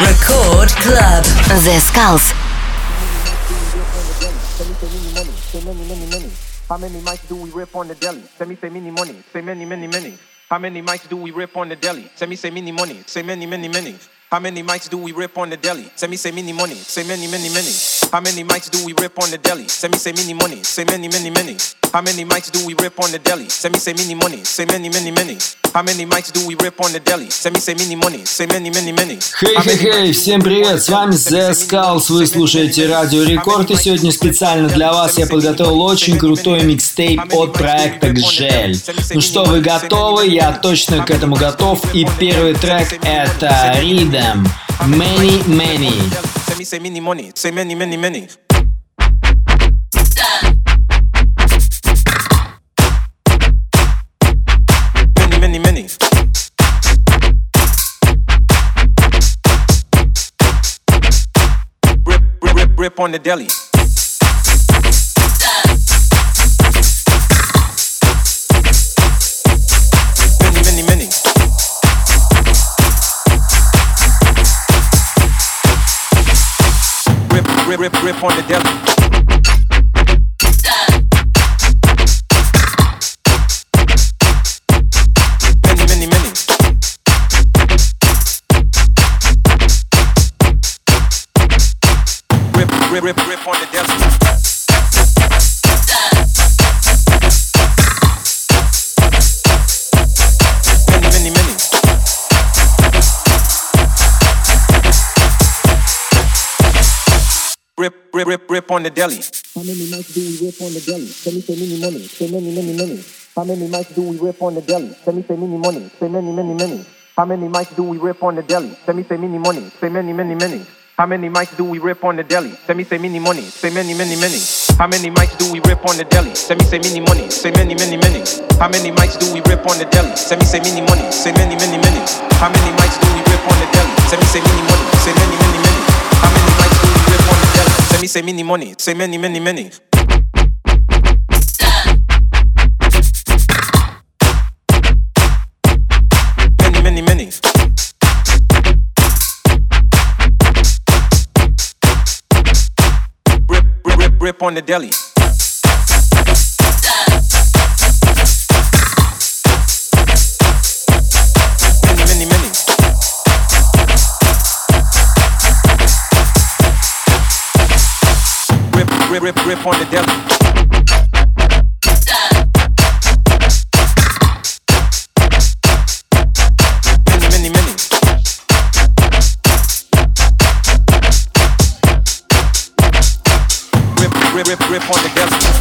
Record Club. The Skulls. How many mics do we rip on the deli? Send me say many money. Say many, many, many. How many mics do we rip on the deli? Send me say many money. Say many, many, many. How many mics do we rip on the deli? Send me say many money. Say many, many, many. How many mics do we rip on the deli? Send me say many money. Say many, many, many. How many mics do we rip on the deli? Send me say many money. Say many, many, many. How many mics do we rip on the deli? Send me say many money. Say many, many, many. Хей-хей-хей, всем привет, с вами The Skulls, вы слушаете Радио Рекорд, и сегодня специально для вас я подготовил очень крутой микстейп от проекта Гжель. Ну что, вы готовы? Я точно к этому готов, и первый трек это Rhythm Many Many. Send me say many money. Say many, many, many. Many, many, many. Rip, rip, rip on the deli. Rip, rip, rip, on the deli. Rip, rip, rip, on the deli. Rip, rip, rip, on the deli. How many mics do we rip on the deli? Send me say many money. Say many, many, many. How many mics do we rip on the deli? Send me say many money. Say many, many, many. How many mics do we rip on the deli? Send me say many money. Say many, many, many. How many mics do we rip on the deli? Send me say many money. Say many, many, many. How many mics do we rip on the deli? Send me say many money. Say many, many, many. How many mics do we rip on the deli? Send me say many money. Say many, many, many. How many mics do we rip on the deli? Send me say many money. Say many, many, many. Many the me say many money. Say many, many, many. Many, many, many. Rip, rip, rip, rip on the deli. Rip, rip, rip, on the deli. Rip, rip, rip, on the deli.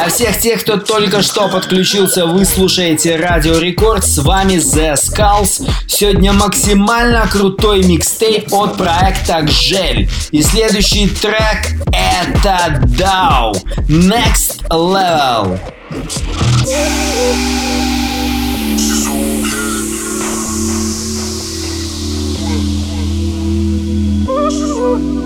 Для всех тех, кто только что подключился, вы слушаете Радио Рекорд. С вами The Skulls. Сегодня максимально крутой микстейп от проекта Гжель. И следующий трек это DAO. Next Level. Yeah.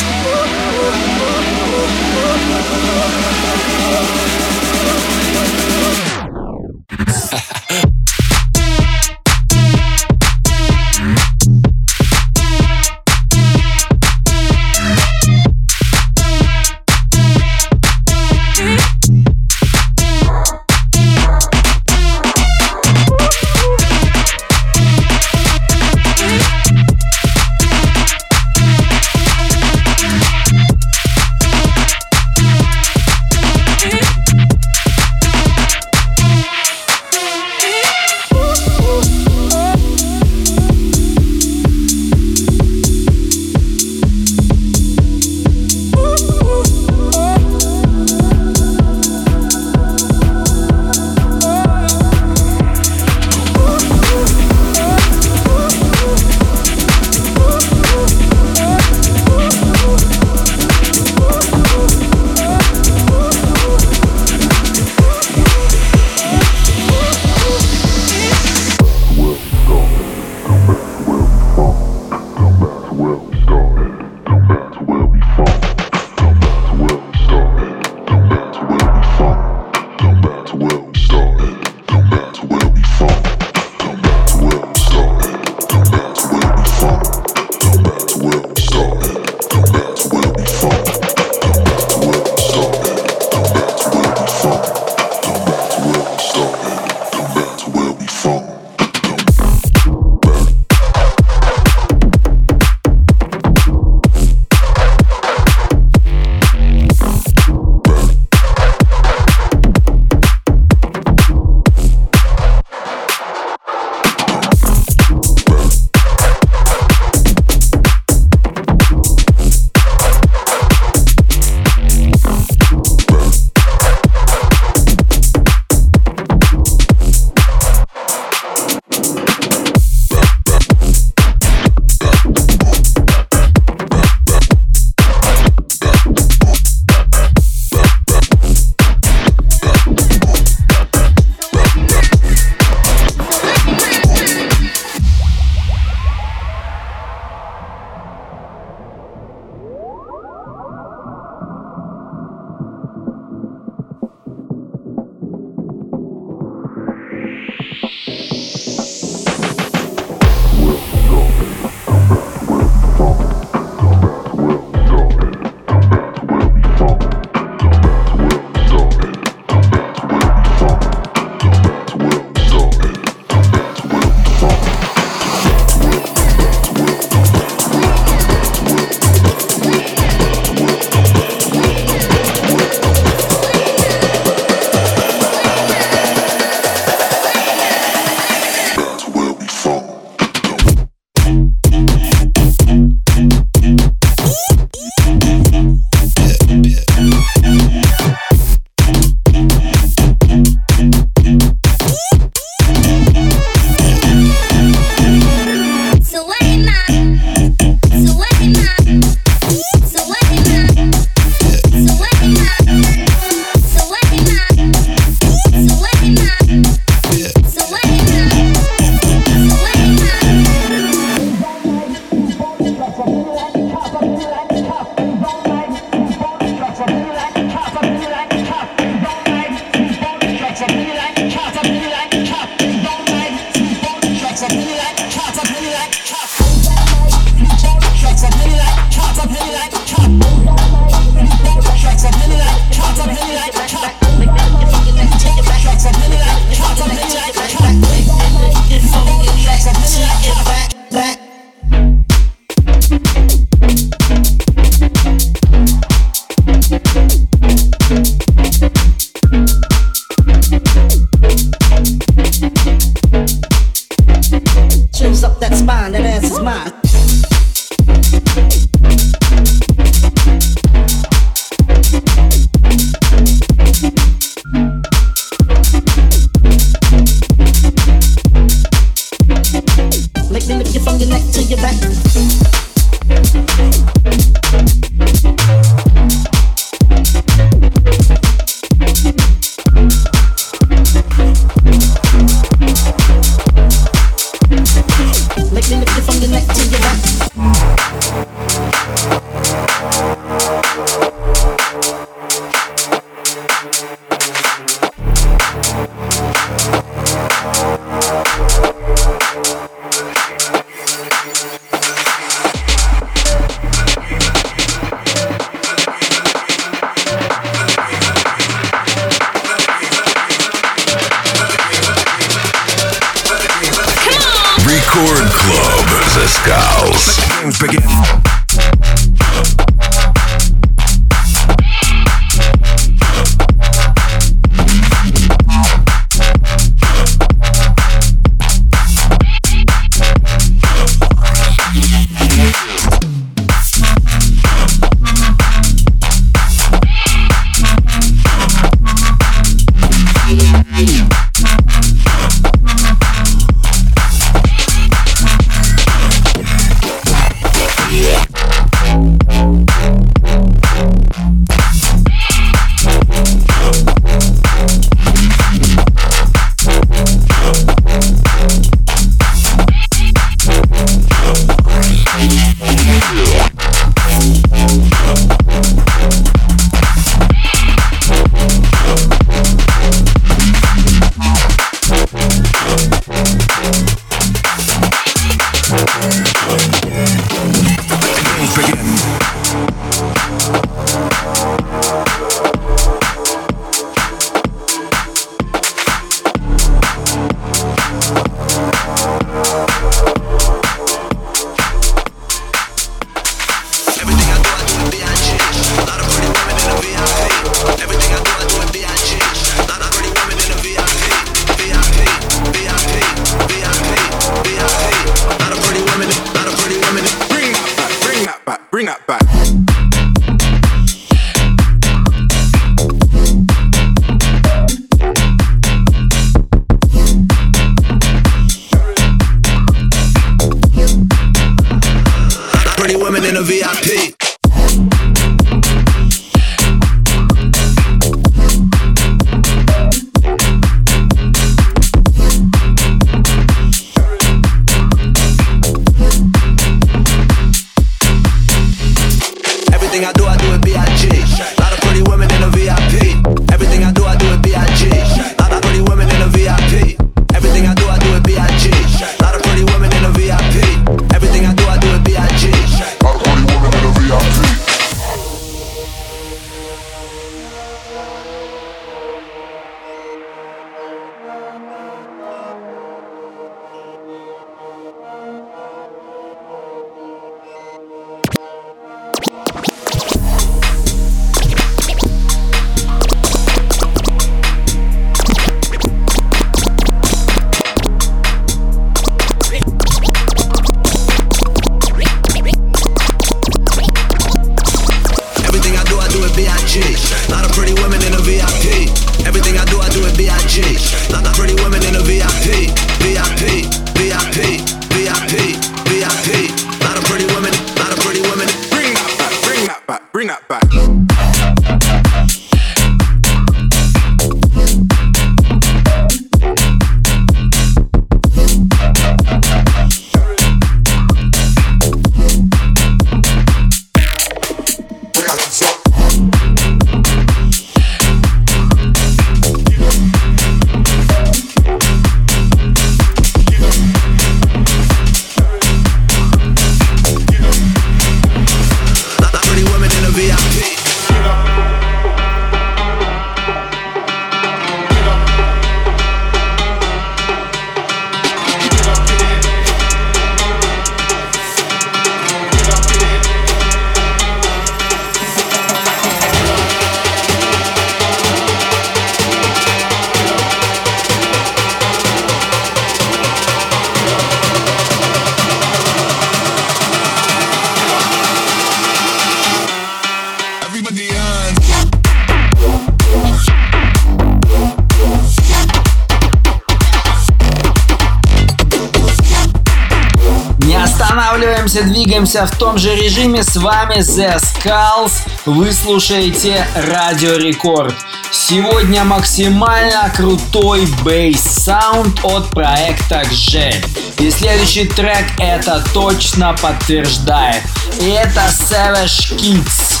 Вернемся в том же режиме. С вами The Skulls. Вы слушаете Радио Рекорд. Сегодня максимально крутой бейс-саунд от проекта G. И следующий трек это точно подтверждает. И это Savage Kids.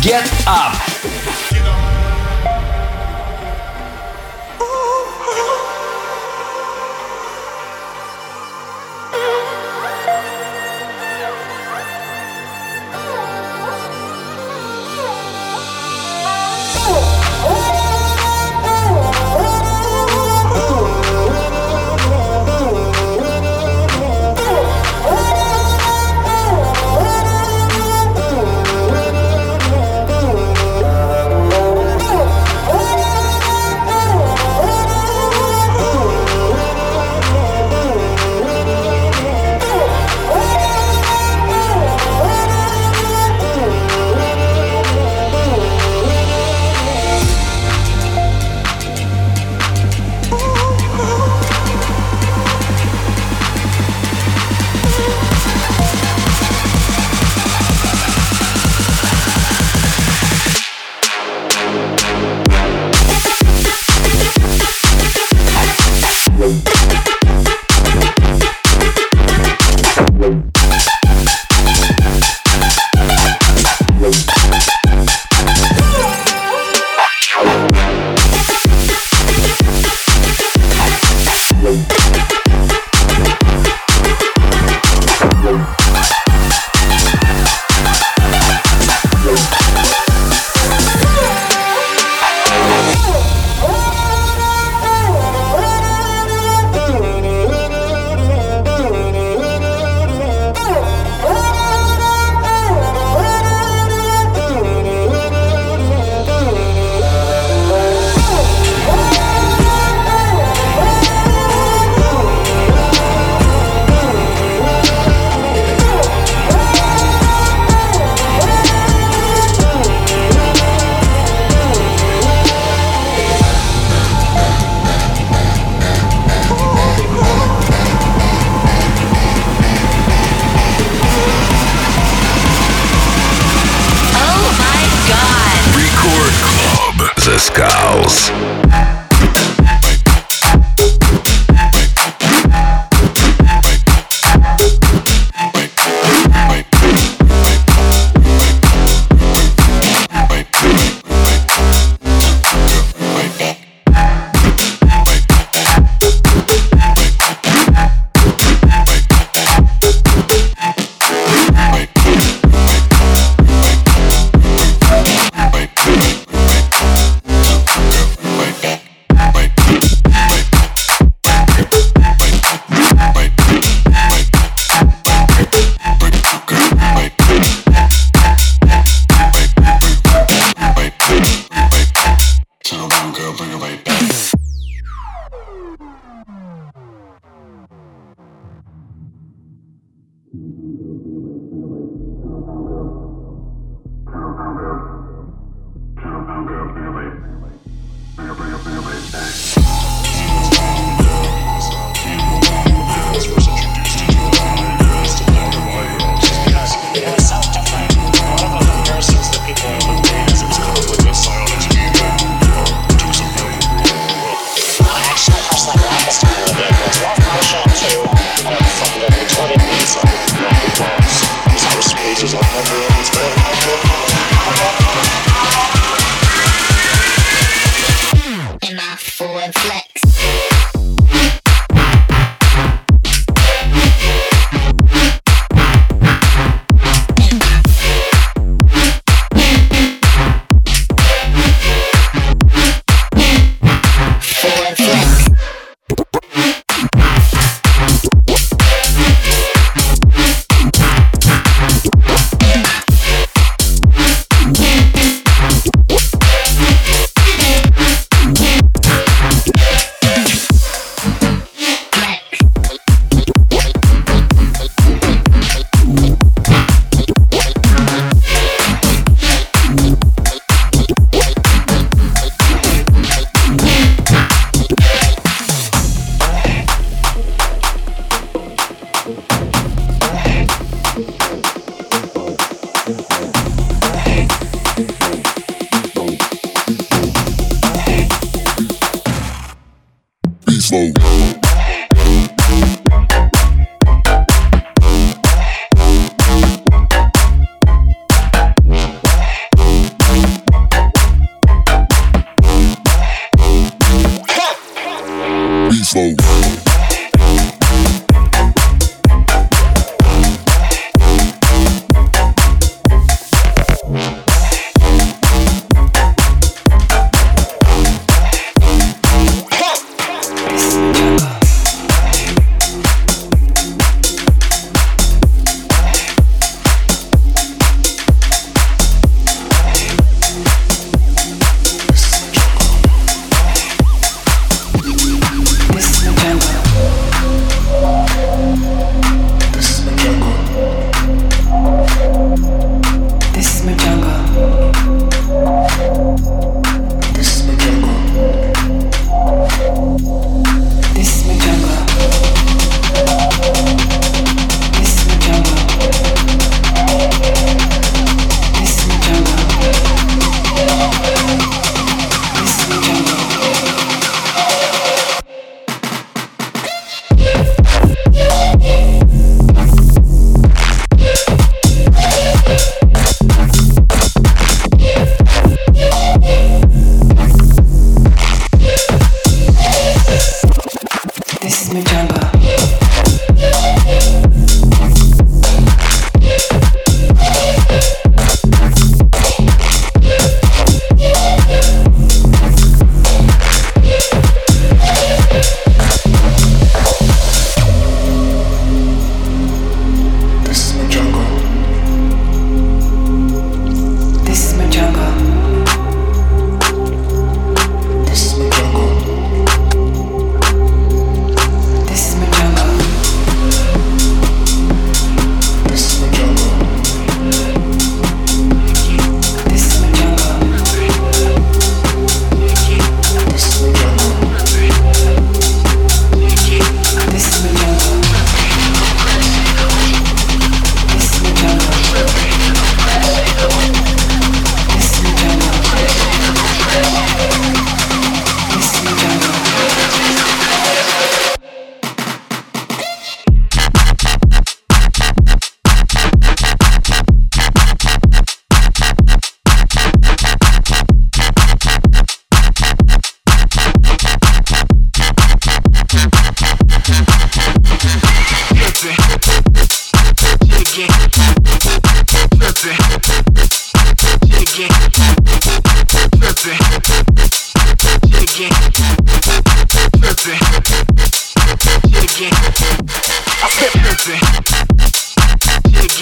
Get Up.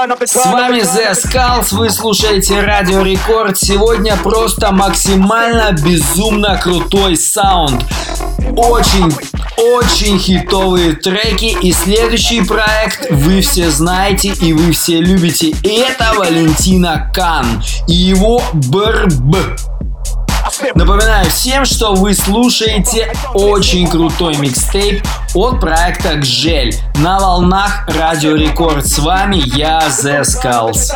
С вами The Skulls, вы слушаете Радио Рекорд. Сегодня просто максимально безумно крутой саунд. Очень, очень хитовые треки. И следующий проект вы все знаете и вы все любите. Это Валентина Кан и его Брб. Напоминаю всем, что вы слушаете очень крутой микстейп от проекта «Гжель» на волнах Радио Рекорд. С вами я, The Skulls.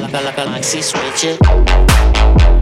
Maxi switch it.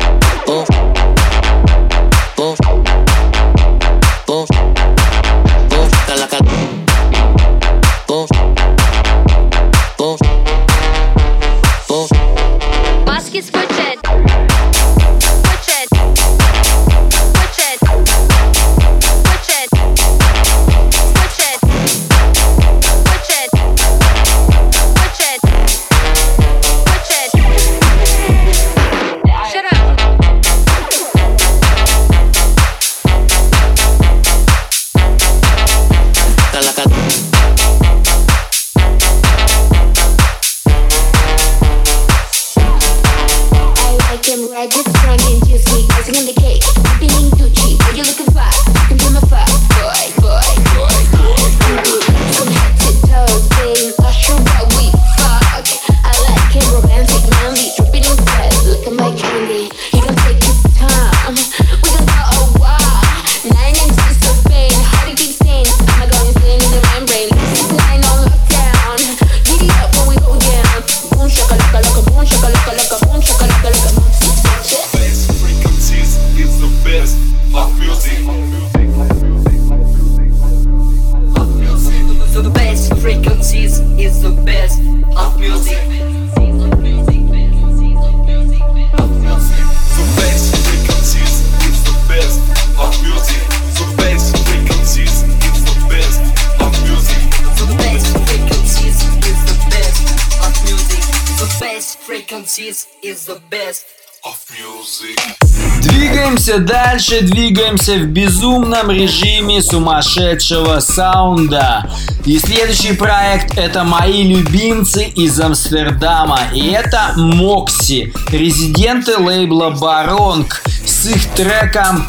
Двигаемся дальше, двигаемся в безумном режиме сумасшедшего саунда. И следующий проект это мои любимцы из Амстердама. И это Мокси, резиденты лейбла Баронг с их треком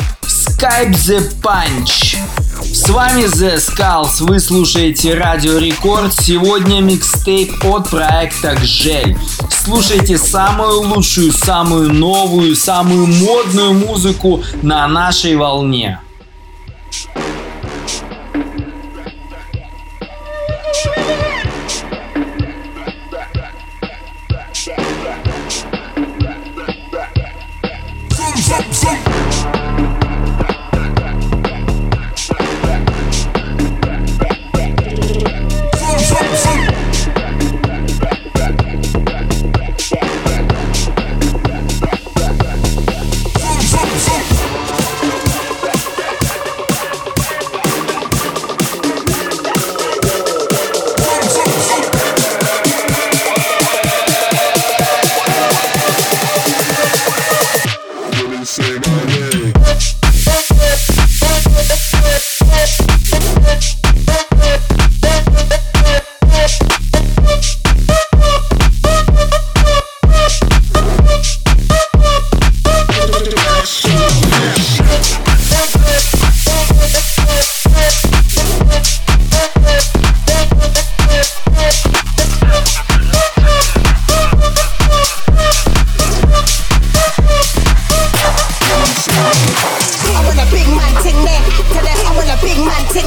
Skype the Punch. С вами The Skulls, вы слушаете Радио Рекорд. Сегодня микстейп от проекта Гжель. Слушайте самую лучшую, самую новую, самую модную музыку на нашей волне. I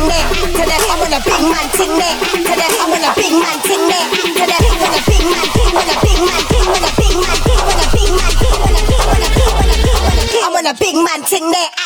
I want a big man ting the I want a big man I want a big man. Want a big man. Want a big man. Want a big man. Want a big big want a big man ting there.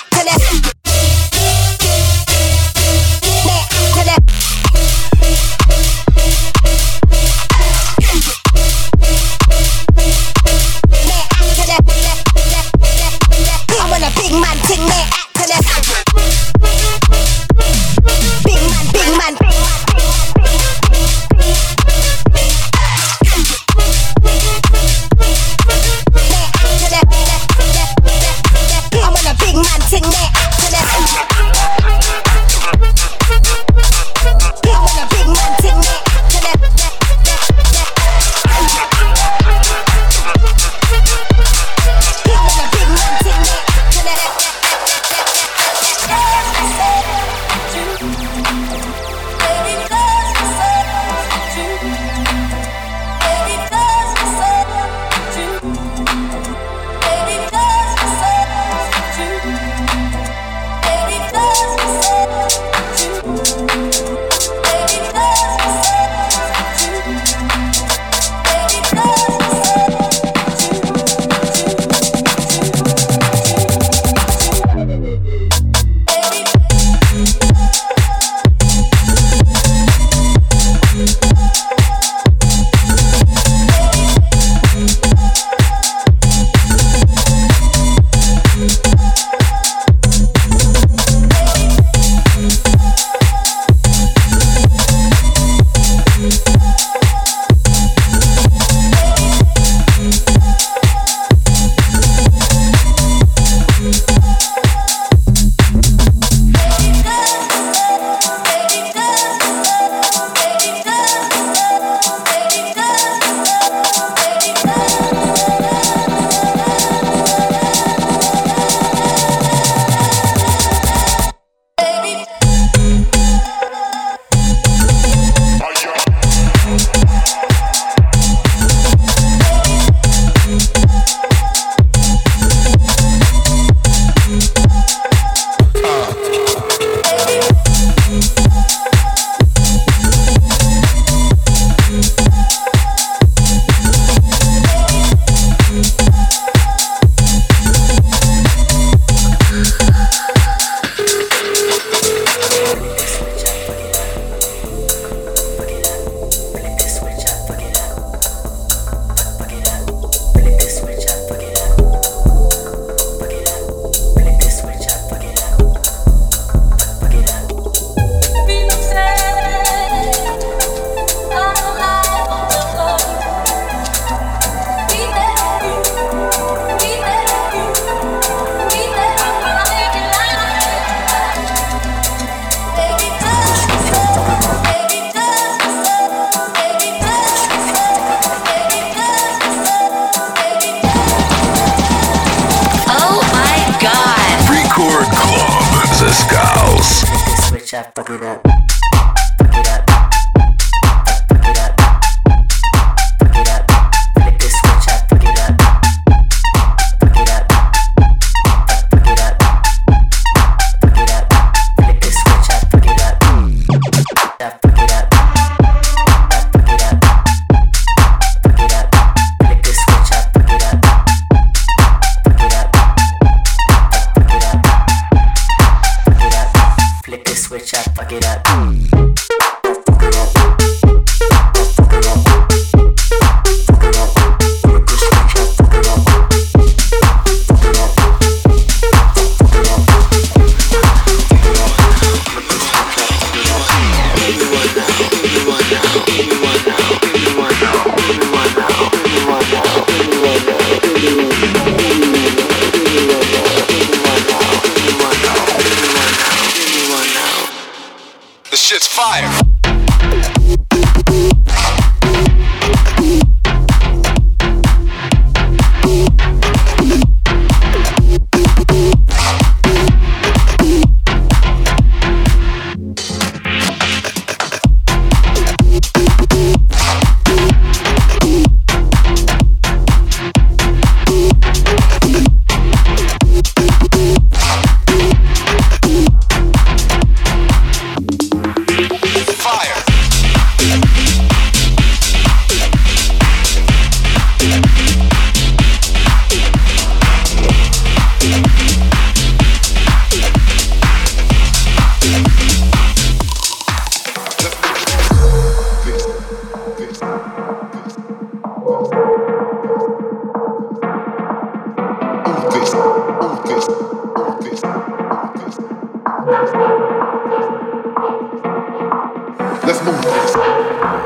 Let's move this.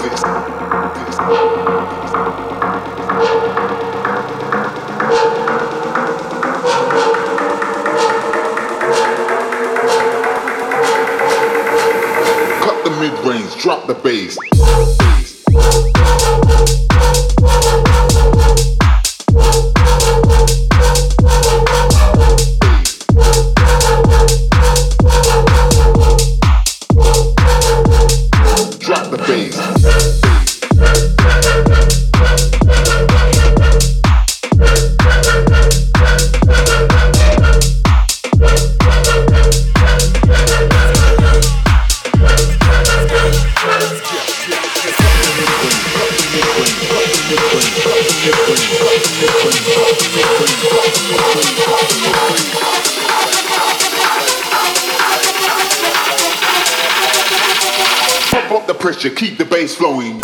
This. This. Cut the mid range, drop the bass. pressure, keep the bass flowing.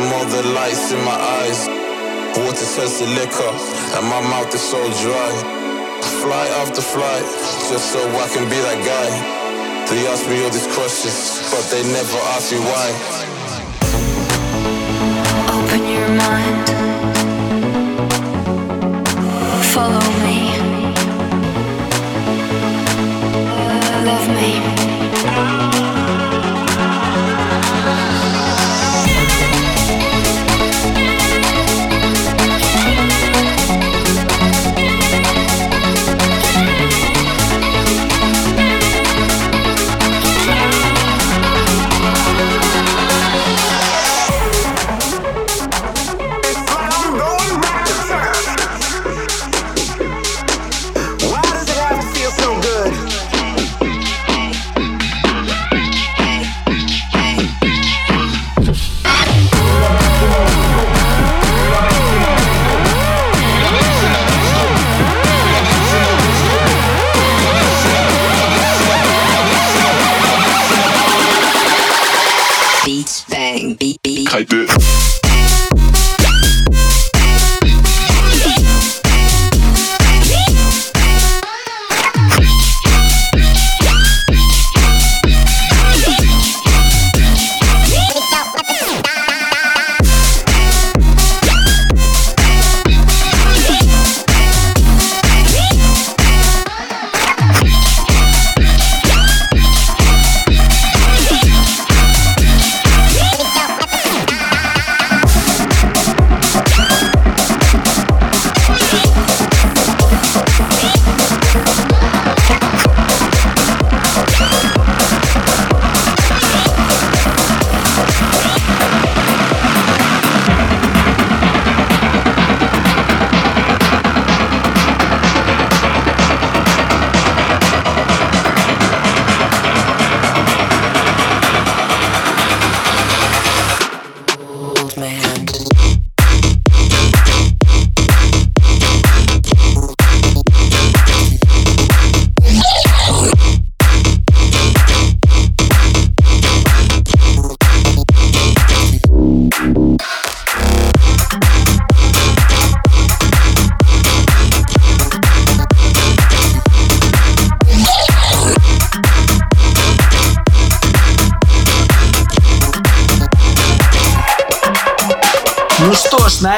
From all the lights in my eyes. Water to liquor, and my mouth is so dry. Flight after flight, just so I can be that guy. They ask me all these questions, but they never ask me why. Open your mind. Follow me. Love me.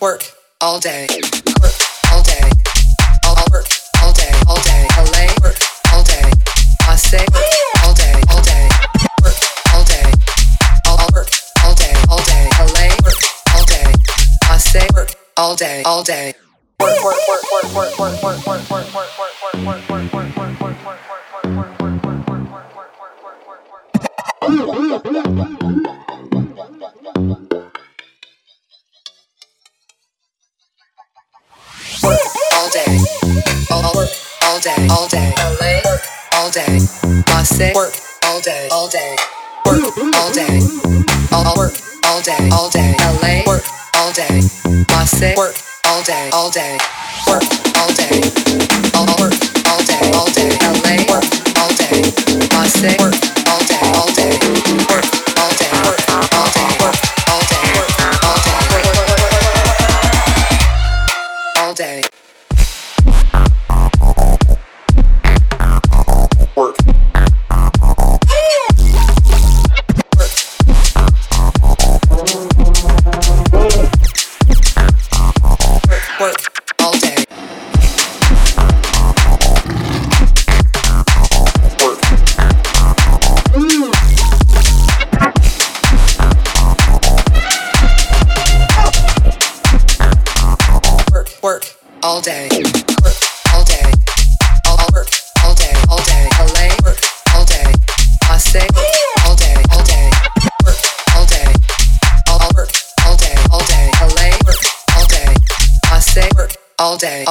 Work, all day. Work all day. All work all day, all day. LA work all day. Work all day, all day. Work all day. All work all day, all day. LA work all day. Work all day, all day. Work, work, work, work, work, work, work, work, work, work, day. Marseille work all day, all day. Work all day. All work all day, all day. LA work all day. Marseille work all day, all day. Work all day. All work all day, all day. LA work all day. Marseille work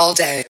all day,